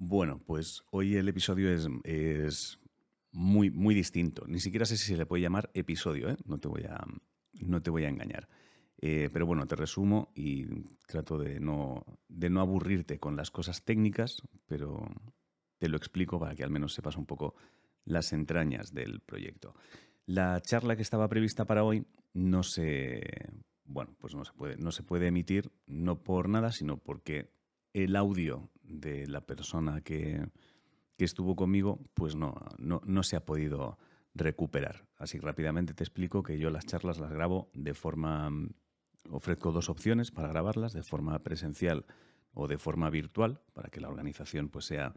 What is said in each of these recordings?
Bueno, pues hoy el episodio es, es muy, muy distinto. Ni siquiera sé si se le puede llamar episodio, ¿eh? no, te voy a, no te voy a engañar. Eh, pero bueno, te resumo y trato de no, de no aburrirte con las cosas técnicas, pero te lo explico para que al menos sepas un poco las entrañas del proyecto. La charla que estaba prevista para hoy no se, bueno, pues no se puede, no se puede emitir, no por nada, sino porque el audio de la persona que, estuvo conmigo, pues no, no, no se ha podido recuperar. Así rápidamente te explico que yo las charlas las grabo de forma... Ofrezco dos opciones para grabarlas, de forma presencial o de forma virtual, para que la organización pues, sea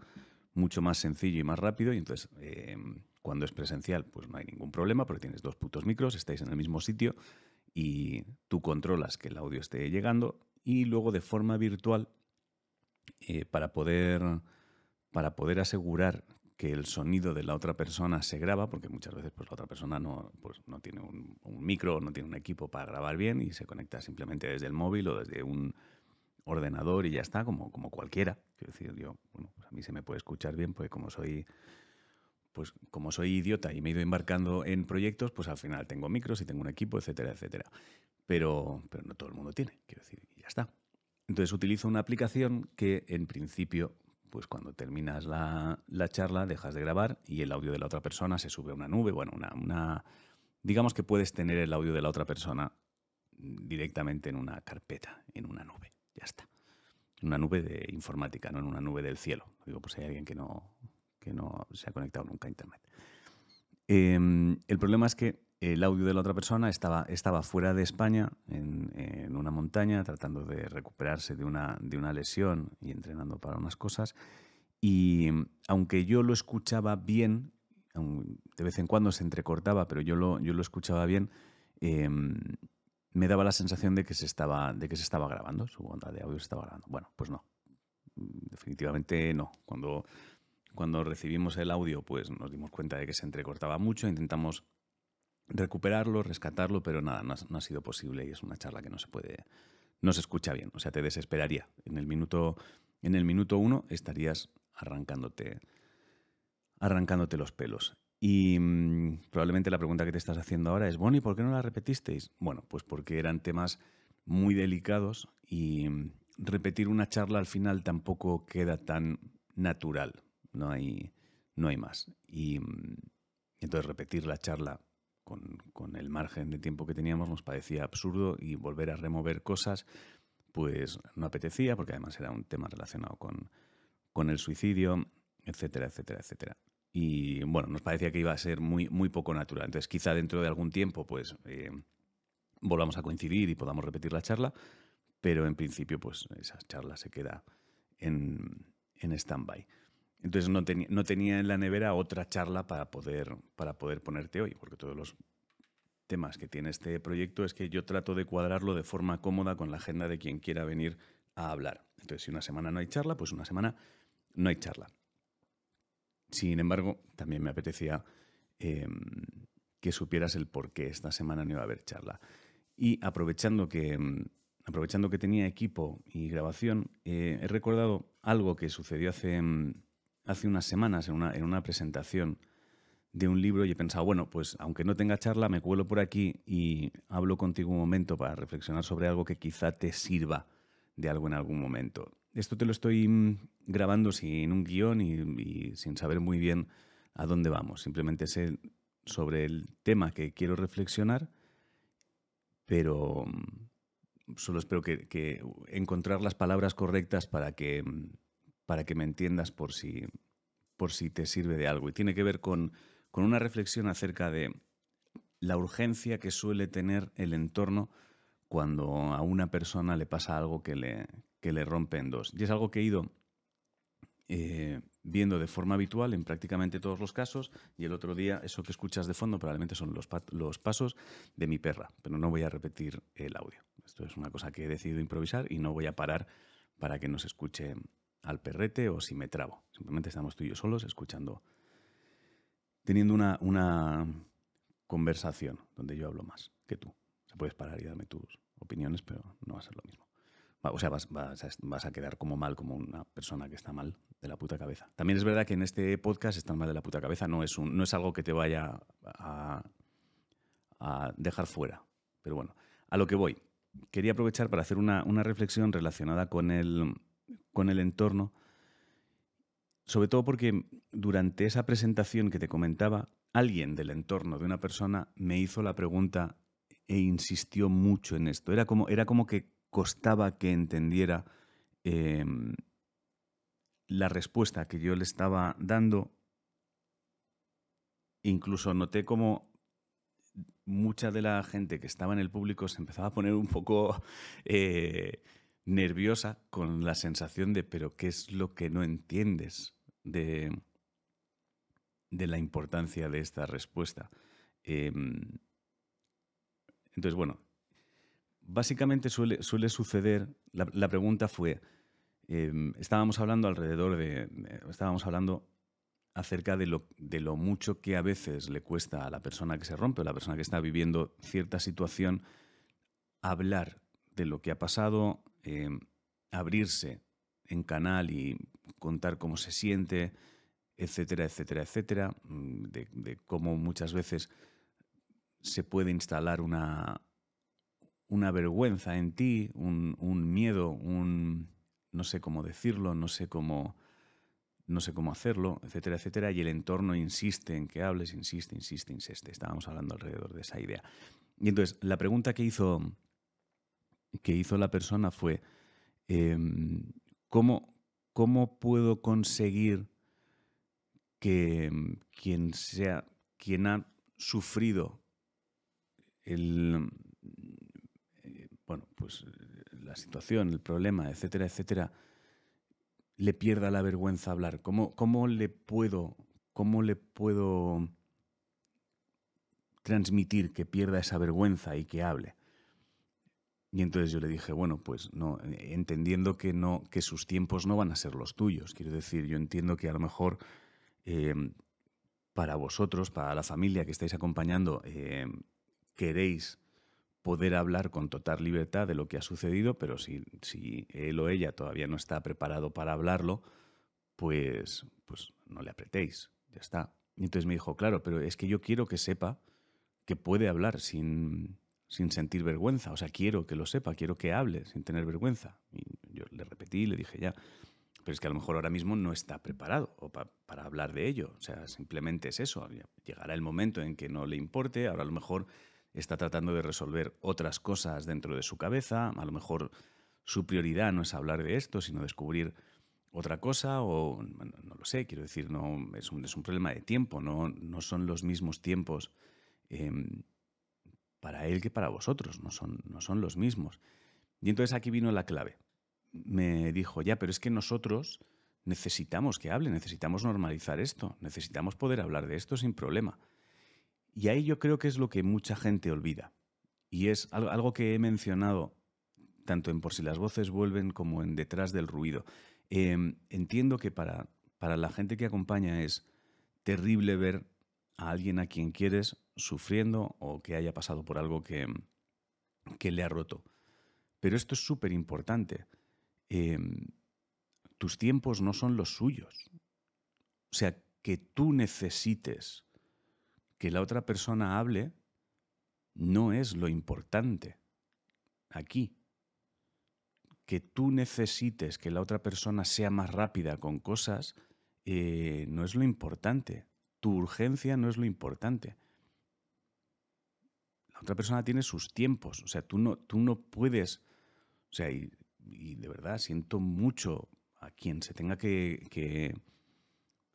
mucho más sencillo y más rápido. Y entonces, eh, cuando es presencial, pues no hay ningún problema, porque tienes dos putos micros, estáis en el mismo sitio y tú controlas que el audio esté llegando. Y luego de forma virtual, eh, para, poder, para poder asegurar que el sonido de la otra persona se graba, porque muchas veces pues, la otra persona no, pues, no tiene un, un micro, no tiene un equipo para grabar bien y se conecta simplemente desde el móvil o desde un ordenador y ya está, como, como cualquiera. Quiero decir, yo, bueno, pues a mí se me puede escuchar bien, pues como soy, pues como soy idiota y me he ido embarcando en proyectos, pues al final tengo micros y tengo un equipo, etcétera, etcétera. Pero, pero no todo el mundo tiene, quiero decir, y ya está. Entonces utilizo una aplicación que en principio, pues cuando terminas la, la, charla, dejas de grabar y el audio de la otra persona se sube a una nube, bueno, una, digamos que puedes tener el audio de la otra persona directamente en una carpeta, en una nube. Ya está. En una nube de informática, no en una nube del cielo. Digo, pues hay alguien que no, que no se ha conectado nunca a Internet. Eh, el problema es que el audio de la otra persona estaba, estaba fuera de España, en, una montaña, tratando de recuperarse de una, de una lesión y entrenando para unas cosas. Y aunque yo lo escuchaba bien, de vez en cuando se entrecortaba, pero yo lo, yo lo escuchaba bien, eh, me daba la sensación de que se estaba, de que se estaba grabando, su onda de audio se estaba grabando. Bueno, pues no. Definitivamente no. Cuando, cuando recibimos el audio, pues nos dimos cuenta de que se entrecortaba mucho, intentamos recuperarlo, rescatarlo, pero nada, no ha, sido posible y es una charla que no se puede, no se escucha bien. O sea, te desesperaría. En el minuto, en el minuto uno estarías arrancándote, arrancándote los pelos. Y mmm, probablemente la pregunta que te estás haciendo ahora es, bueno, ¿y por qué no la repetisteis? Bueno, pues porque eran temas muy delicados y mmm, repetir una charla al final tampoco queda tan natural, no hay, no hay más. Y mmm, entonces repetir la charla con, con, el margen de tiempo que teníamos nos parecía absurdo y volver a remover cosas pues no apetecía porque además era un tema relacionado con, con el suicidio, etcétera, etcétera, etcétera y bueno, nos parecía que iba a ser muy, muy poco natural. Entonces, quizá dentro de algún tiempo, pues eh, volvamos a coincidir y podamos repetir la charla, pero en principio, pues esa charla se queda en, en stand-by. Entonces, no, no tenía en la nevera otra charla para poder, para poder ponerte hoy, porque todos los temas que tiene este proyecto es que yo trato de cuadrarlo de forma cómoda con la agenda de quien quiera venir a hablar. Entonces, si una semana no hay charla, pues una semana no hay charla. Sin embargo, también me apetecía eh, que supieras el por qué esta semana no iba a haber charla. Y aprovechando que, aprovechando que tenía equipo y grabación, eh, he recordado algo que sucedió hace, hace unas semanas en una, en una presentación de un libro y he pensado, bueno, pues aunque no tenga charla, me cuelo por aquí y hablo contigo un momento para reflexionar sobre algo que quizá te sirva de algo en algún momento. Esto te lo estoy mm, grabando sin un guion y, sin saber muy bien a dónde vamos. Simplemente sé sobre el tema que quiero reflexionar, pero mm, solo espero que, que encontrar las palabras correctas para que, mm, para que me entiendas por si, por si te sirve de algo. Y tiene que ver con, con una reflexión acerca de la urgencia que suele tener el entorno cuando a una persona le pasa algo que le, que le rompe en dos. Y es algo que he ido eh, viendo de forma habitual en prácticamente todos los casos y el otro día eso que escuchas de fondo probablemente son los, los pasos de mi perra, pero no voy a repetir el audio. Esto es una cosa que he decidido improvisar y no voy a parar para que no se escuche al perrete o si me trabo. Simplemente estamos tú y yo solos escuchando, teniendo una, una conversación donde yo hablo más que tú. Se puedes parar y darme tus opiniones, pero no va a ser lo mismo. o sea, vas, a, quedar como mal, como una persona que está mal de la puta cabeza. También es verdad que en este podcast están mal de la puta cabeza, no es, un, no es algo que te vaya a, dejar fuera. Pero bueno, a lo que voy. Quería aprovechar para hacer una, reflexión relacionada con el, con el entorno, sobre todo porque durante esa presentación que te comentaba, alguien del entorno de una persona me hizo la pregunta e insistió mucho en esto. Era como, era como que costaba que entendiera em, la respuesta que yo le estaba dando. Incluso noté como mucha de la gente que estaba en el público se empezaba a poner un poco eh, nerviosa con la sensación de, pero ¿qué es lo que no entiendes de, de la importancia de esta respuesta? Em, entonces, bueno, básicamente suele, suele suceder, la, pregunta fue, em, estábamos hablando alrededor de, estábamos hablando acerca de lo, de lo mucho que a veces le cuesta a la persona que se rompe, o la persona que está viviendo cierta situación, hablar de lo que ha pasado, em, abrirse en canal y contar cómo se siente, etcétera, etcétera, etcétera, mm, de, cómo muchas veces se puede instalar una, una vergüenza en ti, un, miedo, un no sé cómo decirlo, no sé cómo no sé cómo hacerlo, etcétera, etcétera, y el entorno insiste en que hables, insiste, insiste, insiste. Estábamos hablando alrededor de esa idea. Y entonces, la pregunta que hizo, que hizo la persona fue, em, ¿cómo, ¿cómo puedo conseguir que quien sea, quien ha sufrido el, eh, bueno, pues la situación, el problema, etcétera, etcétera, le pierda la vergüenza hablar? ¿Cómo, cómo le puedo, cómo le puedo transmitir que pierda esa vergüenza y que hable? Y entonces yo le dije, bueno, pues no, entendiendo que no, que sus tiempos no van a ser los tuyos. Quiero decir, yo entiendo que a lo mejor eh, para vosotros, para la familia que estáis acompañando, eh, queréis poder hablar con total libertad de lo que ha sucedido, pero si, si él o ella todavía no está preparado para hablarlo, pues, pues no le apretéis, ya está. Y entonces me dijo, claro, pero es que yo quiero que sepa que puede hablar sin, sin sentir vergüenza, o sea, quiero que lo sepa, quiero que hable sin tener vergüenza. Y yo le repetí, le dije ya, pero es que a lo mejor ahora mismo no está preparado para hablar de ello, o sea, simplemente es eso, llegará el momento en que no le importe, ahora a lo mejor está tratando de resolver otras cosas dentro de su cabeza, a lo mejor su prioridad no es hablar de esto, sino descubrir otra cosa o no lo sé, quiero decir, no es un, problema de tiempo, no, no son los mismos tiempos em, para él que para vosotros, no son, no son los mismos. Y entonces aquí vino la clave. Me dijo, ya, pero es que nosotros necesitamos que hable, necesitamos normalizar esto, necesitamos poder hablar de esto sin problema. Y ahí yo creo que es lo que mucha gente olvida. Y es algo que he mencionado tanto en Por si las voces vuelven como en Detrás del ruido. Em, entiendo que para, para la gente que acompaña es terrible ver a alguien a quien quieres sufriendo o que haya pasado por algo que, que le ha roto. Pero esto es súper importante. Em, tus tiempos no son los suyos. O sea, que tú necesites que la otra persona hable no es lo importante aquí. Que tú necesites que la otra persona sea más rápida con cosas eh, no es lo importante. Tu urgencia no es lo importante. La otra persona tiene sus tiempos. O sea, tú no, tú no puedes. O sea, y, de verdad siento mucho a quien se tenga que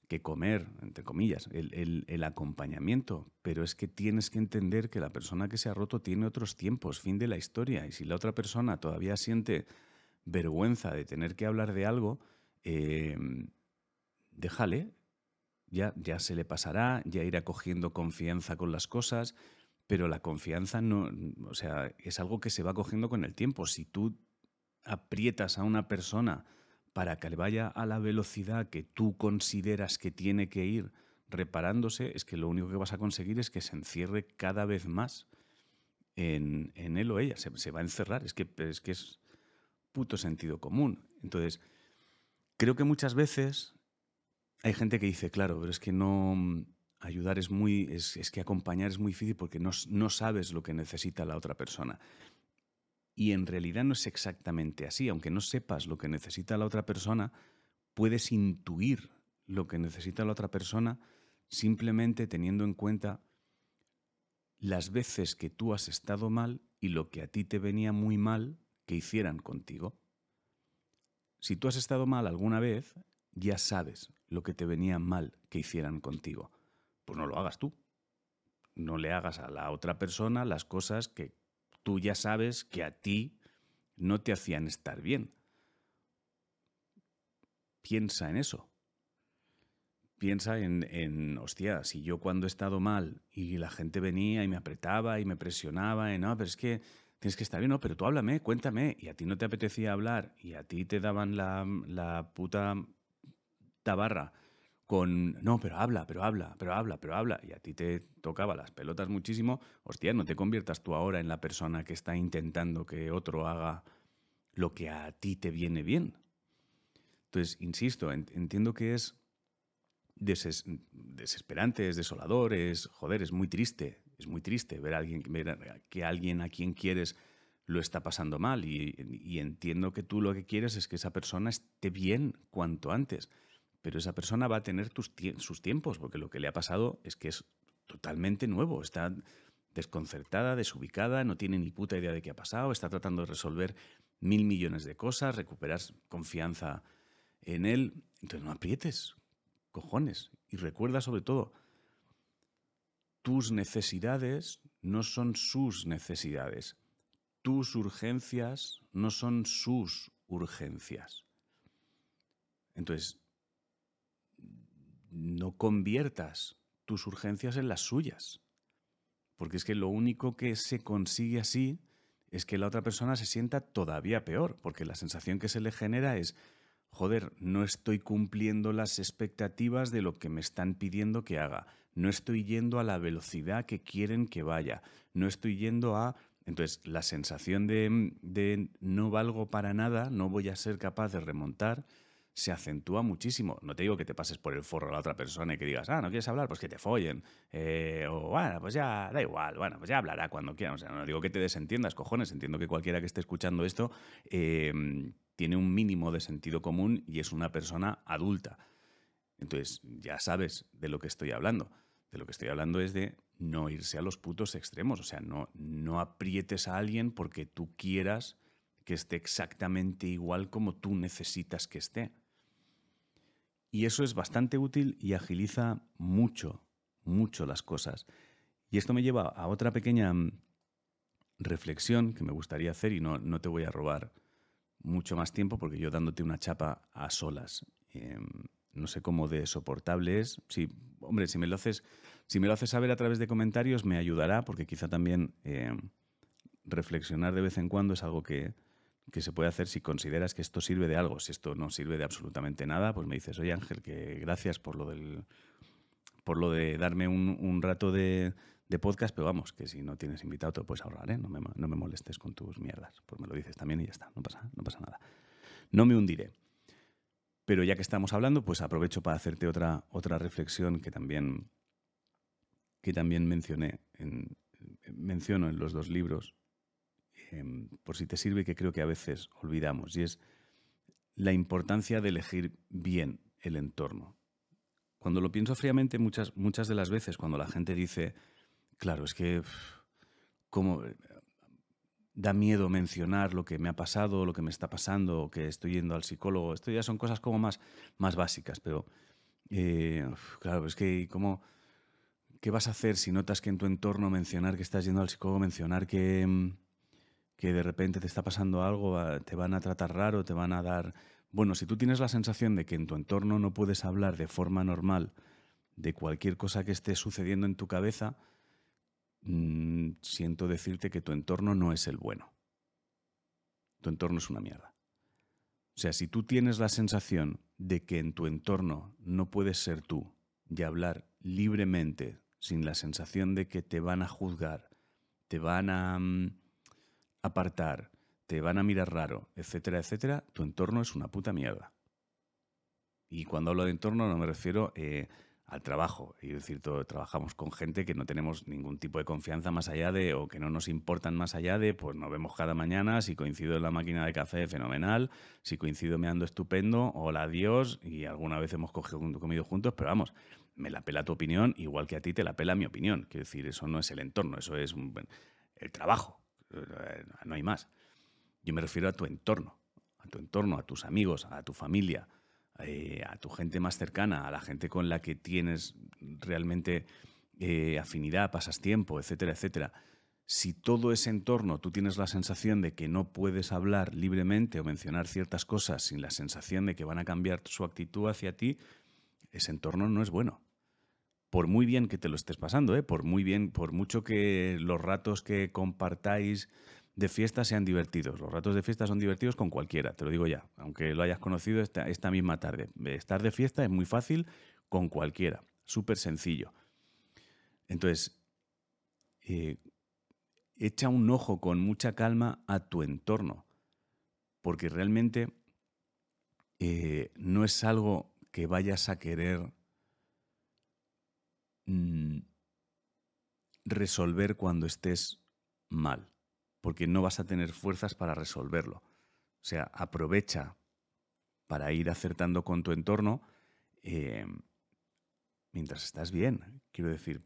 que comer, entre comillas, el, acompañamiento, pero es que tienes que entender que la persona que se ha roto tiene otros tiempos, fin de la historia, y si la otra persona todavía siente vergüenza de tener que hablar de algo, em, déjale, ya, ya se le pasará, ya irá cogiendo confianza con las cosas, pero la confianza no, o sea, es algo que se va cogiendo con el tiempo. Si tú aprietas a una persona, para que vaya a la velocidad que tú consideras que tiene que ir reparándose, es que lo único que vas a conseguir es que se encierre cada vez más en, él o ella. Se, va a encerrar. Es que, es que es puto sentido común. Entonces, creo que muchas veces hay gente que dice, claro, pero es que no ayudar es muy, es, que acompañar es muy difícil porque no, no sabes lo que necesita la otra persona. Y en realidad no es exactamente así. Aunque no sepas lo que necesita la otra persona, puedes intuir lo que necesita la otra persona simplemente teniendo en cuenta las veces que tú has estado mal y lo que a ti te venía muy mal que hicieran contigo. Si tú has estado mal alguna vez, ya sabes lo que te venía mal que hicieran contigo. Pues no lo hagas tú. No le hagas a la otra persona las cosas que tú ya sabes que a ti no te hacían estar bien. Piensa en eso. Piensa en, hostia, si yo cuando he estado mal y la gente venía y me apretaba y me presionaba, y no, pero es que tienes que estar bien, no, pero tú háblame, cuéntame, y a ti no te apetecía hablar y a ti te daban la puta tabarra con, no, pero habla, pero habla, pero habla, pero habla, y a ti te tocaba las pelotas muchísimo, hostia, no te conviertas tú ahora en la persona que está intentando que otro haga lo que a ti te viene bien. Entonces, insisto, entiendo que es desesperante, es desolador, es, joder, es muy triste, es muy triste ver a alguien, que alguien a quien quieres lo está pasando mal y entiendo que tú lo que quieres es que esa persona esté bien cuanto antes pero esa persona va a tener sus tiempos, porque lo que le ha pasado es que es totalmente nuevo, está desconcertada, desubicada, no tiene ni puta idea de qué ha pasado, está tratando de resolver mil millones de cosas, recuperar confianza en él. Entonces no aprietes, cojones. Y recuerda sobre todo, tus necesidades no son sus necesidades. Tus urgencias no son sus urgencias. Entonces, no conviertas tus urgencias en las suyas. Porque es que lo único que se consigue así es que la otra persona se sienta todavía peor, porque la sensación que se le genera es, joder, no estoy cumpliendo las expectativas de lo que me están pidiendo que haga, no estoy yendo a la velocidad que quieren que vaya, no estoy yendo a... Entonces, la sensación de, de no valgo para nada, no voy a ser capaz de remontar, se acentúa muchísimo. No te digo que te pases por el forro a la otra persona y que digas, ah, no quieres hablar, pues que te follen. Eh, o bueno, pues ya da igual, bueno, pues ya hablará cuando quiera. O sea, no digo que te desentiendas, cojones. Entiendo que cualquiera que esté escuchando esto em, tiene un mínimo de sentido común y es una persona adulta. Entonces, ya sabes de lo que estoy hablando. De lo que estoy hablando es de no irse a los putos extremos. O sea, no, no aprietes a alguien porque tú quieras que esté exactamente igual como tú necesitas que esté. Y eso es bastante útil y agiliza mucho, mucho las cosas. Y esto me lleva a otra pequeña mm, reflexión que me gustaría hacer y no, no te voy a robar mucho más tiempo porque yo dándote una chapa a solas. Em, no sé cómo de soportable es. Sí, hombre, si me lo haces, si me lo haces saber a través de comentarios me ayudará porque quizá también em, reflexionar de vez en cuando es algo que, que se puede hacer si consideras que esto sirve de algo. Si esto no sirve de absolutamente nada, pues me dices, oye Ángel, que gracias por lo del por lo de darme un, rato de, podcast, pero vamos, que si no tienes invitado te lo puedes ahorrar, ¿eh? no, me, no me molestes con tus mierdas. Pues me lo dices también y ya está, no pasa, no pasa nada. No me hundiré. Pero ya que estamos hablando, pues aprovecho para hacerte otra, otra reflexión que también, que también mencioné en, menciono en los dos libros Em, por si te sirve, que creo que a veces olvidamos, y es la importancia de elegir bien el entorno. Cuando lo pienso fríamente, muchas, muchas de las veces, cuando la gente dice, claro, es que como eh, da miedo mencionar lo que me ha pasado, lo que me está pasando, o que estoy yendo al psicólogo, esto ya son cosas como más, más básicas, pero eh, claro, es que ¿cómo, ¿qué vas a hacer si notas que en tu entorno mencionar que estás yendo al psicólogo, mencionar que em, que de repente te está pasando algo, te van a tratar raro, te van a dar... Bueno, si tú tienes la sensación de que en tu entorno no puedes hablar de forma normal de cualquier cosa que esté sucediendo en tu cabeza, mm, siento decirte que tu entorno no es el bueno. Tu entorno es una mierda. O sea, si tú tienes la sensación de que en tu entorno no puedes ser tú y hablar libremente sin la sensación de que te van a juzgar, te van a... Mm, apartar, te van a mirar raro, etcétera, etcétera, tu entorno es una puta mierda. Y cuando hablo de entorno no me refiero eh, al trabajo. Es decir, todo, trabajamos con gente que no tenemos ningún tipo de confianza más allá de, o que no nos importan más allá de, pues nos vemos cada mañana, si coincido en la máquina de café, fenomenal, si coincido me ando estupendo, hola, adiós, y alguna vez hemos cogido, comido juntos, pero vamos, me la pela tu opinión, igual que a ti te la pela mi opinión. Quiero decir, eso no es el entorno, eso es el trabajo, no hay más. Yo me refiero a tu entorno, a tu entorno, a tus amigos, a tu familia, eh, a tu gente más cercana, a la gente con la que tienes realmente eh, afinidad, pasas tiempo, etcétera, etcétera. Si todo ese entorno tú tienes la sensación de que no puedes hablar libremente o mencionar ciertas cosas sin la sensación de que van a cambiar su actitud hacia ti, ese entorno no es bueno. Por muy bien que te lo estés pasando, ¿eh? por muy bien, por mucho que los ratos que compartáis de fiesta sean divertidos. Los ratos de fiesta son divertidos con cualquiera, te lo digo ya, aunque lo hayas conocido esta, misma tarde. Estar de fiesta es muy fácil con cualquiera, súper sencillo. Entonces, eh, echa un ojo con mucha calma a tu entorno, porque realmente eh, no es algo que vayas a querer mm, resolver cuando estés mal porque no vas a tener fuerzas para resolverlo. O sea, aprovecha para ir acertando con tu entorno eh, mientras estás bien. Quiero decir,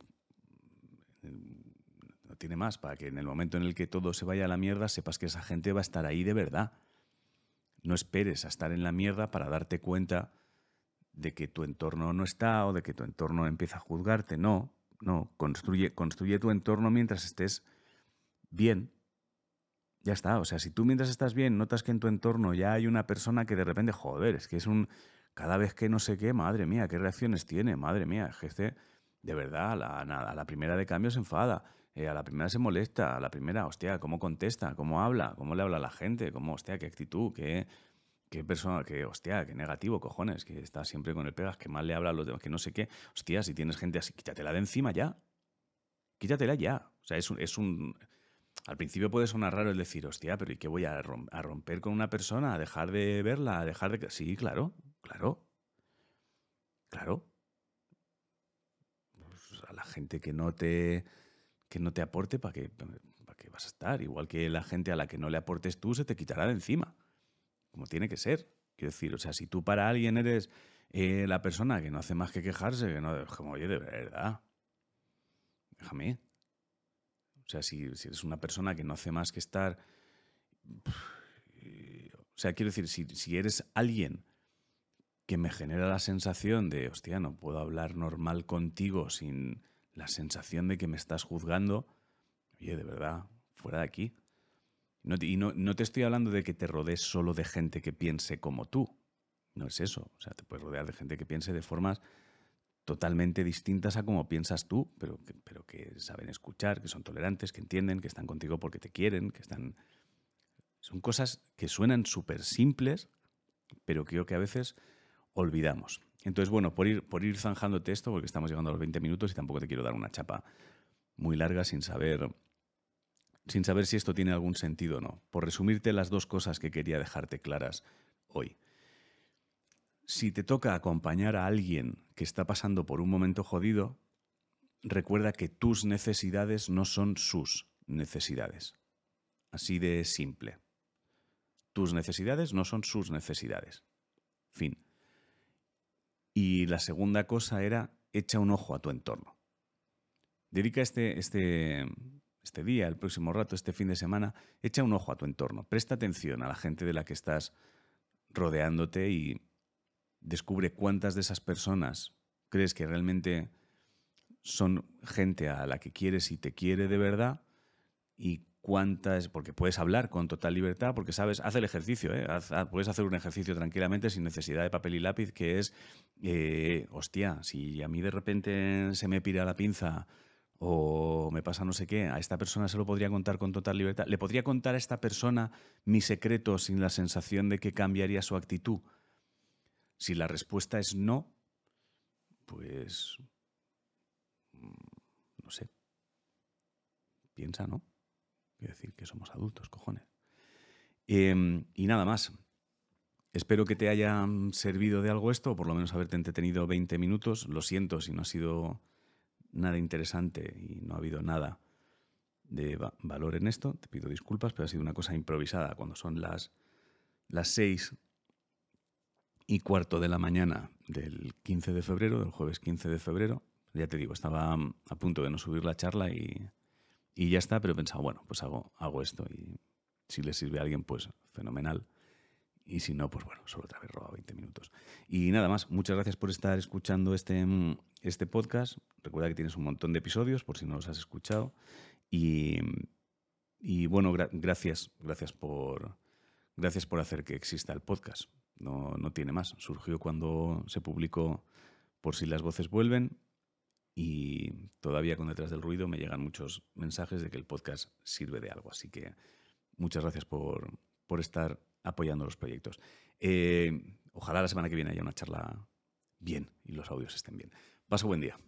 no tiene más, para que en el momento en el que todo se vaya a la mierda sepas que esa gente va a estar ahí de verdad. No esperes a estar en la mierda para darte cuenta de que tu entorno no está o de que tu entorno empieza a juzgarte. No, no, construye, construye tu entorno mientras estés bien ya está. O sea, si tú mientras estás bien notas que en tu entorno ya hay una persona que de repente, joder, es que es un. Cada vez que no sé qué, madre mía, qué reacciones tiene, madre mía, que este, de verdad, a la, la primera de cambio se enfada, eh, a la primera se molesta, a la primera, hostia, cómo contesta, cómo habla, cómo le habla a la gente, cómo, hostia, qué actitud, qué, qué persona, qué, hostia, qué negativo, cojones, que está siempre con el pegas, que mal le habla a los demás, que no sé qué. Hostia, si tienes gente así, quítatela de encima ya. Quítatela ya. O sea, es un, es un al principio puede sonar raro el decir, hostia, pero ¿y qué voy a, romper con una persona? ¿A dejar de verla? ¿A dejar de...? Sí, claro, claro. Claro. Pues a la gente que no te, que no te aporte, ¿para qué, ¿para qué vas a estar? Igual que la gente a la que no le aportes tú se te quitará de encima. Como tiene que ser. Quiero decir, o sea, si tú para alguien eres eh, la persona que no hace más que quejarse, que no, como, oye, de verdad, déjame. O sea, si, eres una persona que no hace más que estar... O sea, quiero decir, si, eres alguien que me genera la sensación de, hostia, no puedo hablar normal contigo sin la sensación de que me estás juzgando, oye, de verdad, fuera de aquí. Y no, no, te estoy hablando de que te rodees solo de gente que piense como tú. No es eso. O sea, te puedes rodear de gente que piense de formas totalmente distintas a como piensas tú, pero que, pero que saben escuchar, que son tolerantes, que entienden, que están contigo porque te quieren, que están... Son cosas que suenan súper simples, pero creo que a veces olvidamos. Entonces, bueno, por ir, por ir zanjándote esto, porque estamos llegando a los 20 minutos y tampoco te quiero dar una chapa muy larga sin saber, sin saber si esto tiene algún sentido o no. Por resumirte las dos cosas que quería dejarte claras hoy. Si te toca acompañar a alguien que está pasando por un momento jodido, recuerda que tus necesidades no son sus necesidades. Así de simple. Tus necesidades no son sus necesidades. Fin. Y la segunda cosa era, echa un ojo a tu entorno. Dedica este, este, este día, el próximo rato, este fin de semana, echa un ojo a tu entorno. Presta atención a la gente de la que estás rodeándote y descubre cuántas de esas personas crees que realmente son gente a la que quieres y te quiere de verdad y cuántas, porque puedes hablar con total libertad, porque sabes, haz el ejercicio, ¿eh? puedes hacer un ejercicio tranquilamente sin necesidad de papel y lápiz, que es, eh, hostia, si a mí de repente se me pira la pinza o me pasa no sé qué, a esta persona se lo podría contar con total libertad, le podría contar a esta persona mi secreto sin la sensación de que cambiaría su actitud. Si la respuesta es no, pues... Mm, no sé. Piensa, ¿no? Quiero decir que somos adultos, cojones. Em, y nada más. Espero que te haya servido de algo esto, o por lo menos haberte entretenido 20 minutos. Lo siento si no ha sido nada interesante y no ha habido nada de valor en esto. Te pido disculpas, pero ha sido una cosa improvisada cuando son las, las 6 y cuarto de la mañana del 15 de febrero, del jueves 15 de febrero. Ya te digo, estaba a punto de no subir la charla y, y ya está, pero he pensado, bueno, pues hago, hago esto y si le sirve a alguien, pues fenomenal. Y si no, pues bueno, solo otra vez robado 20 minutos. Y nada más, muchas gracias por estar escuchando este, mm, este podcast. Recuerda que tienes un montón de episodios por si no los has escuchado. Y, y bueno, gracias, gracias por, gracias por hacer que exista el podcast. No, no tiene más. Surgió cuando se publicó Por si las voces vuelven y todavía con detrás del ruido me llegan muchos mensajes de que el podcast sirve de algo. Así que muchas gracias por, por estar apoyando los proyectos. Eh, ojalá la semana que viene haya una charla bien y los audios estén bien. Paso buen día.